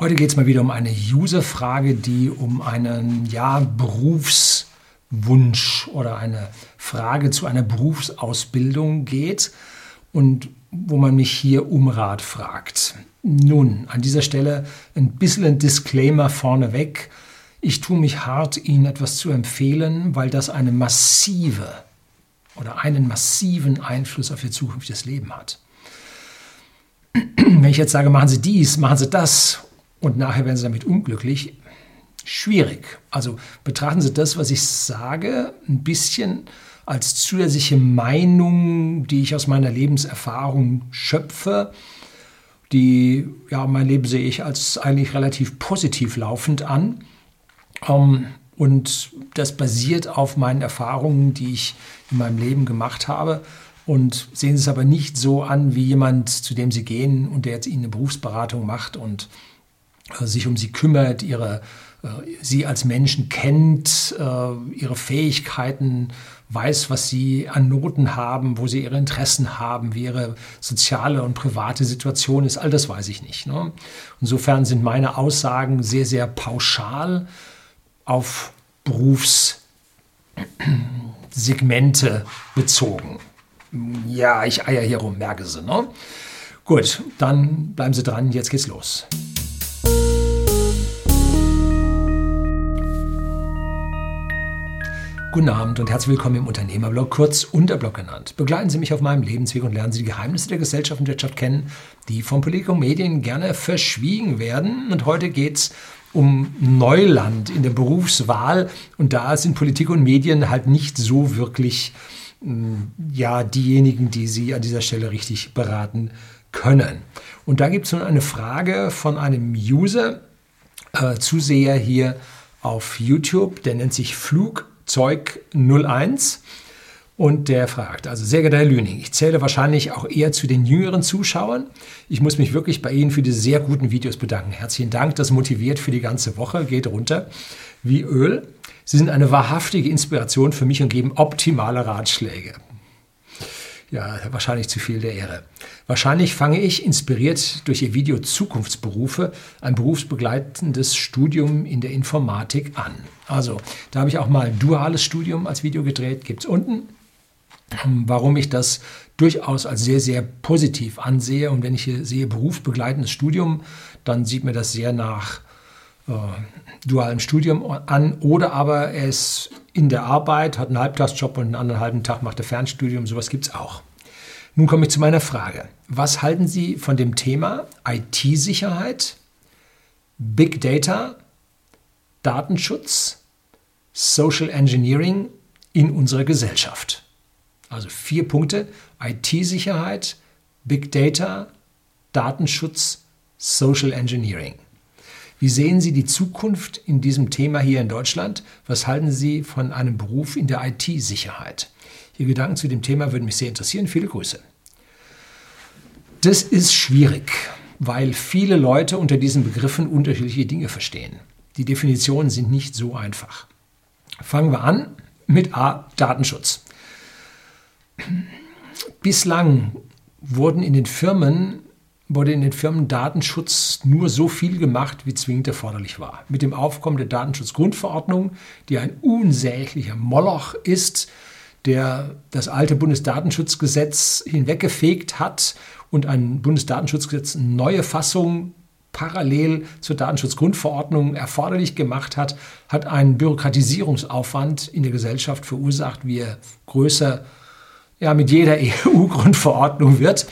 Heute geht es mal wieder um eine User-Frage, die um einen ja, Berufswunsch oder eine Frage zu einer Berufsausbildung geht und wo man mich hier um Rat fragt. Nun, an dieser Stelle ein bisschen ein Disclaimer vorneweg. Ich tue mich hart, Ihnen etwas zu empfehlen, weil das eine massive oder einen massiven Einfluss auf Ihr zukünftiges Leben hat. Wenn ich jetzt sage, machen Sie dies, machen Sie das und nachher werden Sie damit unglücklich, schwierig. Also betrachten Sie das, was ich sage, ein bisschen als zusätzliche Meinung, die ich aus meiner Lebenserfahrung schöpfe. Die, ja, mein Leben sehe ich als eigentlich relativ positiv laufend an. Ähm, und das basiert auf meinen Erfahrungen, die ich in meinem Leben gemacht habe. Und sehen Sie es aber nicht so an wie jemand, zu dem Sie gehen und der jetzt Ihnen eine Berufsberatung macht und sich um Sie kümmert, ihre, äh, Sie als Menschen kennt, äh, Ihre Fähigkeiten, weiß, was Sie an Noten haben, wo Sie Ihre Interessen haben, wie Ihre soziale und private Situation ist. All das weiß ich nicht. Ne? Insofern sind meine Aussagen sehr, sehr pauschal auf Berufssegmente bezogen. Ja, ich eier hier rum, merke Sie. Ne? Gut, dann bleiben Sie dran, jetzt geht's los. Guten Abend und herzlich willkommen im Unternehmerblog, kurz Unterblog genannt. Begleiten Sie mich auf meinem Lebensweg und lernen Sie die Geheimnisse der Gesellschaft und Wirtschaft kennen, die von Politik und Medien gerne verschwiegen werden. Und heute geht es um Neuland in der Berufswahl und da sind Politik und Medien halt nicht so wirklich mm, ja diejenigen, die Sie an dieser Stelle richtig beraten können. Und da gibt es nun eine Frage von einem User, äh, Zuseher hier auf YouTube, der nennt sich Flugzeug 01 und der fragt, also sehr geehrter Herr Lüning, ich zähle wahrscheinlich auch eher zu den jüngeren Zuschauern. Ich muss mich wirklich bei Ihnen für diese sehr guten Videos bedanken. Herzlichen Dank, das motiviert für die ganze Woche, geht runter wie Öl. Sie sind eine wahrhaftige Inspiration für mich und geben optimale Ratschläge. Ja, wahrscheinlich zu viel der Ehre. Wahrscheinlich fange ich, inspiriert durch Ihr Video Zukunftsberufe, ein berufsbegleitendes Studium in der Informatik an. Also, da habe ich auch mal duales Studium als Video gedreht, gibt es unten warum ich das durchaus als sehr, sehr positiv ansehe. Und wenn ich hier sehe berufsbegleitendes Studium, dann sieht mir das sehr nach äh, dualem Studium an. Oder aber er ist in der Arbeit, hat einen Halbtagsjob und einen anderen halben Tag macht er Fernstudium. Sowas gibt es auch. Nun komme ich zu meiner Frage. Was halten Sie von dem Thema IT-Sicherheit, Big Data, Datenschutz, Social Engineering in unserer Gesellschaft? Also vier Punkte. IT-Sicherheit, Big Data, Datenschutz, Social Engineering. Wie sehen Sie die Zukunft in diesem Thema hier in Deutschland? Was halten Sie von einem Beruf in der IT-Sicherheit? Ihr Gedanken zu dem Thema würden mich sehr interessieren. Viele Grüße. Das ist schwierig, weil viele Leute unter diesen Begriffen unterschiedliche Dinge verstehen. Die Definitionen sind nicht so einfach. Fangen wir an mit A, Datenschutz. Bislang wurden in den Firmen wurde in den Firmen Datenschutz nur so viel gemacht, wie zwingend erforderlich war. Mit dem Aufkommen der Datenschutzgrundverordnung, die ein unsäglicher Moloch ist, der das alte Bundesdatenschutzgesetz hinweggefegt hat und ein Bundesdatenschutzgesetz neue Fassung parallel zur Datenschutzgrundverordnung erforderlich gemacht hat, hat einen Bürokratisierungsaufwand in der Gesellschaft verursacht, wie er größer ja mit jeder EU-Grundverordnung wird,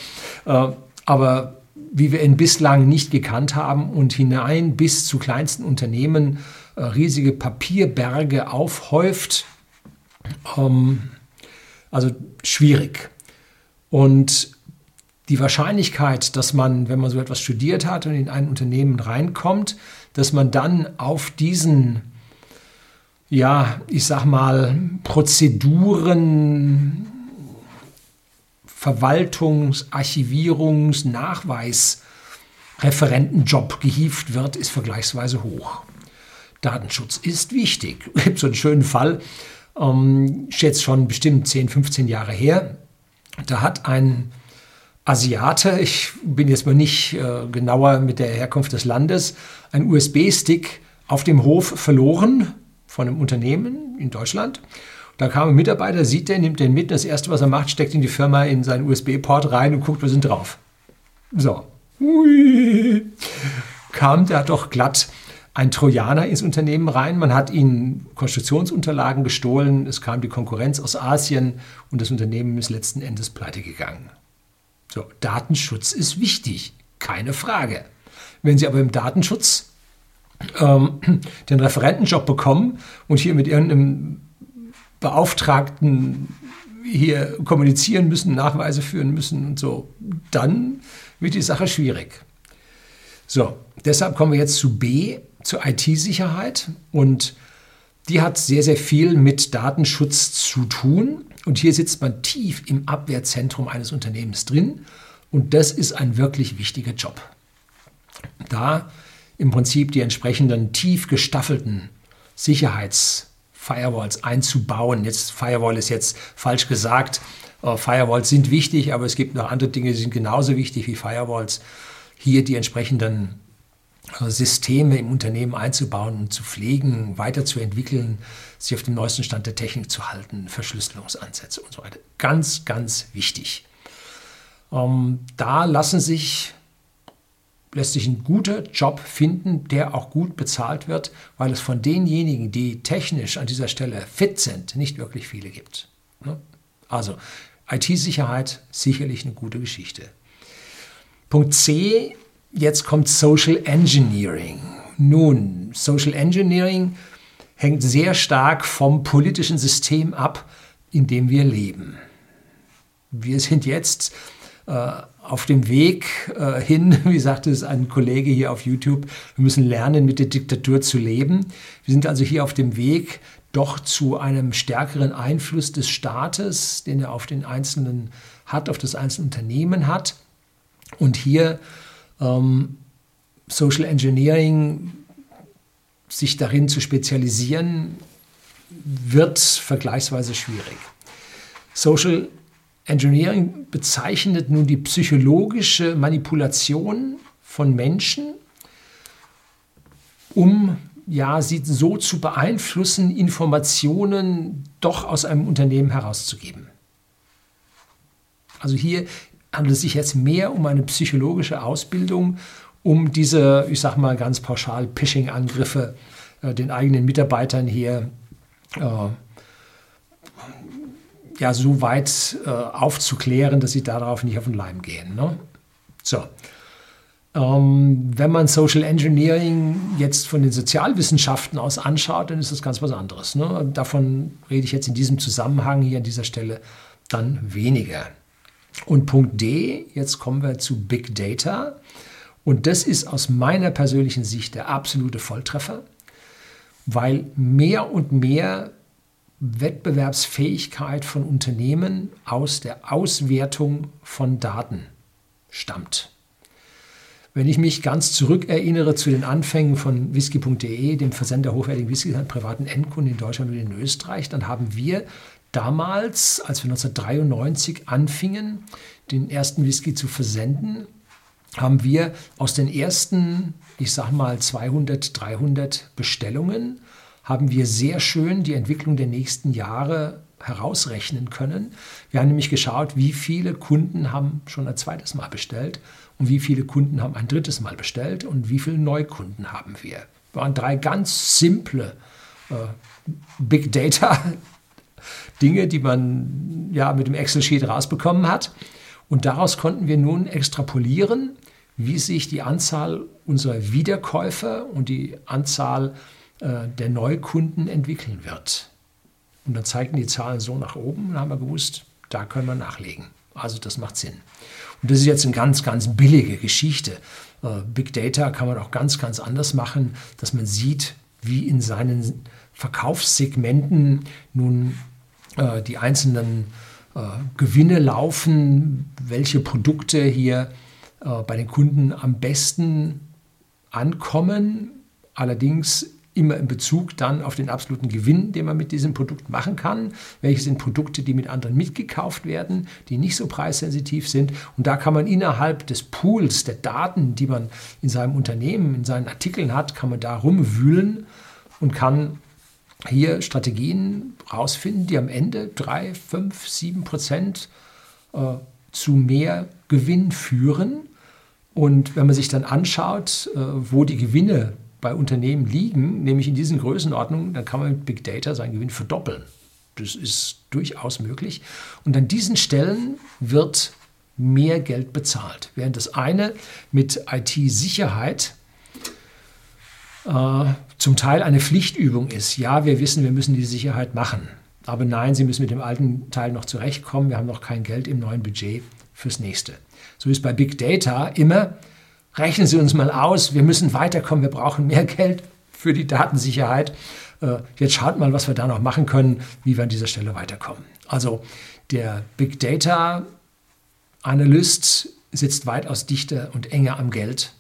äh, aber wie wir ihn bislang nicht gekannt haben und hinein bis zu kleinsten Unternehmen äh, riesige Papierberge aufhäuft. Ähm, also schwierig. Und die Wahrscheinlichkeit, dass man, wenn man so etwas studiert hat und in ein Unternehmen reinkommt, dass man dann auf diesen, ja, ich sag mal, Prozeduren, Verwaltungs-, Archivierungs-, Nachweisreferentenjob gehievt wird, ist vergleichsweise hoch. Datenschutz ist wichtig. Es gibt so einen schönen Fall, ähm, jetzt schon bestimmt 10, 15 Jahre her. Da hat ein, Asiate, ich bin jetzt mal nicht äh, genauer mit der Herkunft des Landes, ein USB-Stick auf dem Hof verloren von einem Unternehmen in Deutschland. Da kam ein Mitarbeiter, sieht den, nimmt den mit. Das erste, was er macht, steckt in die Firma in seinen USB-Port rein und guckt, was sind drauf. So. Ui. Kam da doch glatt ein Trojaner ins Unternehmen rein. Man hat ihnen Konstruktionsunterlagen gestohlen. Es kam die Konkurrenz aus Asien und das Unternehmen ist letzten Endes pleite gegangen. So, Datenschutz ist wichtig, keine Frage. Wenn Sie aber im Datenschutz ähm, den Referentenjob bekommen und hier mit irgendeinem Beauftragten hier kommunizieren müssen, Nachweise führen müssen und so, dann wird die Sache schwierig. So, deshalb kommen wir jetzt zu B, zur IT-Sicherheit und die hat sehr, sehr viel mit Datenschutz zu tun. Und hier sitzt man tief im Abwehrzentrum eines Unternehmens drin. Und das ist ein wirklich wichtiger Job. Da im Prinzip die entsprechenden tief gestaffelten Sicherheitsfirewalls einzubauen. Jetzt Firewall ist jetzt falsch gesagt. Äh, Firewalls sind wichtig, aber es gibt noch andere Dinge, die sind genauso wichtig wie Firewalls. Hier die entsprechenden Systeme im Unternehmen einzubauen und zu pflegen, weiterzuentwickeln, sich auf dem neuesten Stand der Technik zu halten, Verschlüsselungsansätze und so weiter. Ganz, ganz wichtig. Ähm, da lassen sich, lässt sich ein guter Job finden, der auch gut bezahlt wird, weil es von denjenigen, die technisch an dieser Stelle fit sind, nicht wirklich viele gibt. Ne? Also IT-Sicherheit sicherlich eine gute Geschichte. Punkt C Jetzt kommt Social Engineering. Nun, Social Engineering hängt sehr stark vom politischen System ab, in dem wir leben. Wir sind jetzt äh, auf dem Weg äh, hin, wie sagte es ein Kollege hier auf YouTube, wir müssen lernen, mit der Diktatur zu leben. Wir sind also hier auf dem Weg doch zu einem stärkeren Einfluss des Staates, den er auf den Einzelnen hat, auf das einzelne Unternehmen hat. Und hier ähm, Social Engineering, sich darin zu spezialisieren, wird vergleichsweise schwierig. Social Engineering bezeichnet nun die psychologische Manipulation von Menschen, um ja, sie so zu beeinflussen, Informationen doch aus einem Unternehmen herauszugeben. Also hier handelt es sich jetzt mehr um eine psychologische Ausbildung, um diese, ich sage mal ganz pauschal, Phishing-Angriffe äh, den eigenen Mitarbeitern hier äh, ja, so weit äh, aufzuklären, dass sie darauf nicht auf den Leim gehen. Ne? So. Ähm, wenn man Social Engineering jetzt von den Sozialwissenschaften aus anschaut, dann ist das ganz was anderes. Ne? Davon rede ich jetzt in diesem Zusammenhang hier an dieser Stelle dann weniger. Und Punkt D, jetzt kommen wir zu Big Data. Und das ist aus meiner persönlichen Sicht der absolute Volltreffer, weil mehr und mehr Wettbewerbsfähigkeit von Unternehmen aus der Auswertung von Daten stammt. Wenn ich mich ganz zurückerinnere zu den Anfängen von whisky.de, dem Versender hochwertigen Whiskys an privaten Endkunden in Deutschland und in Österreich, dann haben wir damals, als wir 1993 anfingen, den ersten Whisky zu versenden, haben wir aus den ersten, ich sag mal 200, 300 Bestellungen, haben wir sehr schön die Entwicklung der nächsten Jahre herausrechnen können. Wir haben nämlich geschaut, wie viele Kunden haben schon ein zweites Mal bestellt und wie viele Kunden haben ein drittes Mal bestellt und wie viele Neukunden haben wir. Das waren drei ganz simple äh, Big Data Dinge, die man ja mit dem Excel-Sheet rausbekommen hat. Und daraus konnten wir nun extrapolieren, wie sich die Anzahl unserer Wiederkäufer und die Anzahl der Neukunden entwickeln wird. Und dann zeigten die Zahlen so nach oben und haben wir gewusst, da können wir nachlegen. Also das macht Sinn. Und das ist jetzt eine ganz, ganz billige Geschichte. Äh, Big Data kann man auch ganz, ganz anders machen, dass man sieht, wie in seinen Verkaufssegmenten nun äh, die einzelnen äh, Gewinne laufen, welche Produkte hier äh, bei den Kunden am besten ankommen. Allerdings immer in Bezug dann auf den absoluten Gewinn, den man mit diesem Produkt machen kann. Welche sind Produkte, die mit anderen mitgekauft werden, die nicht so preissensitiv sind. Und da kann man innerhalb des Pools der Daten, die man in seinem Unternehmen, in seinen Artikeln hat, kann man da rumwühlen und kann hier Strategien rausfinden, die am Ende drei, fünf, sieben Prozent äh, zu mehr Gewinn führen. Und wenn man sich dann anschaut, äh, wo die Gewinne bei Unternehmen liegen, nämlich in diesen Größenordnungen, dann kann man mit Big Data seinen Gewinn verdoppeln. Das ist durchaus möglich. Und an diesen Stellen wird mehr Geld bezahlt. Während das eine mit IT-Sicherheit äh, zum Teil eine Pflichtübung ist. Ja, wir wissen, wir müssen die Sicherheit machen. Aber nein, Sie müssen mit dem alten Teil noch zurechtkommen. Wir haben noch kein Geld im neuen Budget fürs nächste. So ist bei Big Data immer, rechnen Sie uns mal aus, wir müssen weiterkommen, wir brauchen mehr Geld für die Datensicherheit. Äh, jetzt schaut mal, was wir da noch machen können, wie wir an dieser Stelle weiterkommen. Also der Big Data Analyst sitzt weitaus dichter und enger am Geld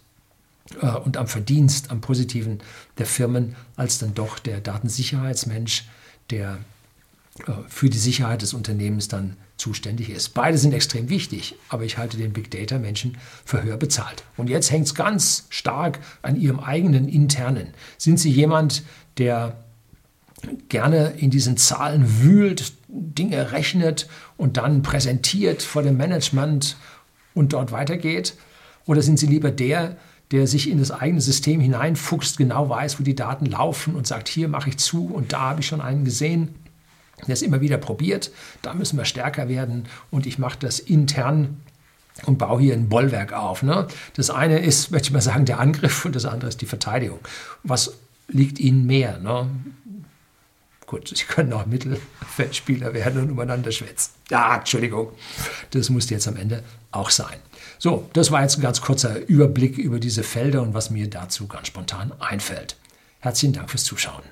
äh, und am Verdienst, am Positiven der Firmen, als dann doch der Datensicherheitsmensch, der für die Sicherheit des Unternehmens dann zuständig ist. Beide sind extrem wichtig, aber ich halte den Big Data Menschen für höher bezahlt. Und jetzt hängt es ganz stark an ihrem eigenen internen. Sind Sie jemand, der gerne in diesen Zahlen wühlt, Dinge rechnet und dann präsentiert vor dem Management und dort weitergeht? Oder sind Sie lieber der, der sich in das eigene System hineinfuchst, genau weiß, wo die Daten laufen und sagt, hier mache ich zu und da habe ich schon einen gesehen es immer wieder probiert. Da müssen wir stärker werden und ich mache das intern und baue hier ein Bollwerk auf. Ne? Das eine ist, möchte ich mal sagen, der Angriff und das andere ist die Verteidigung. Was liegt Ihnen mehr? Ne? Gut, Sie können auch Mittelfeldspieler werden und übereinander schwätzen. Ja, Entschuldigung, das musste jetzt am Ende auch sein. So, das war jetzt ein ganz kurzer Überblick über diese Felder und was mir dazu ganz spontan einfällt. Herzlichen Dank fürs Zuschauen.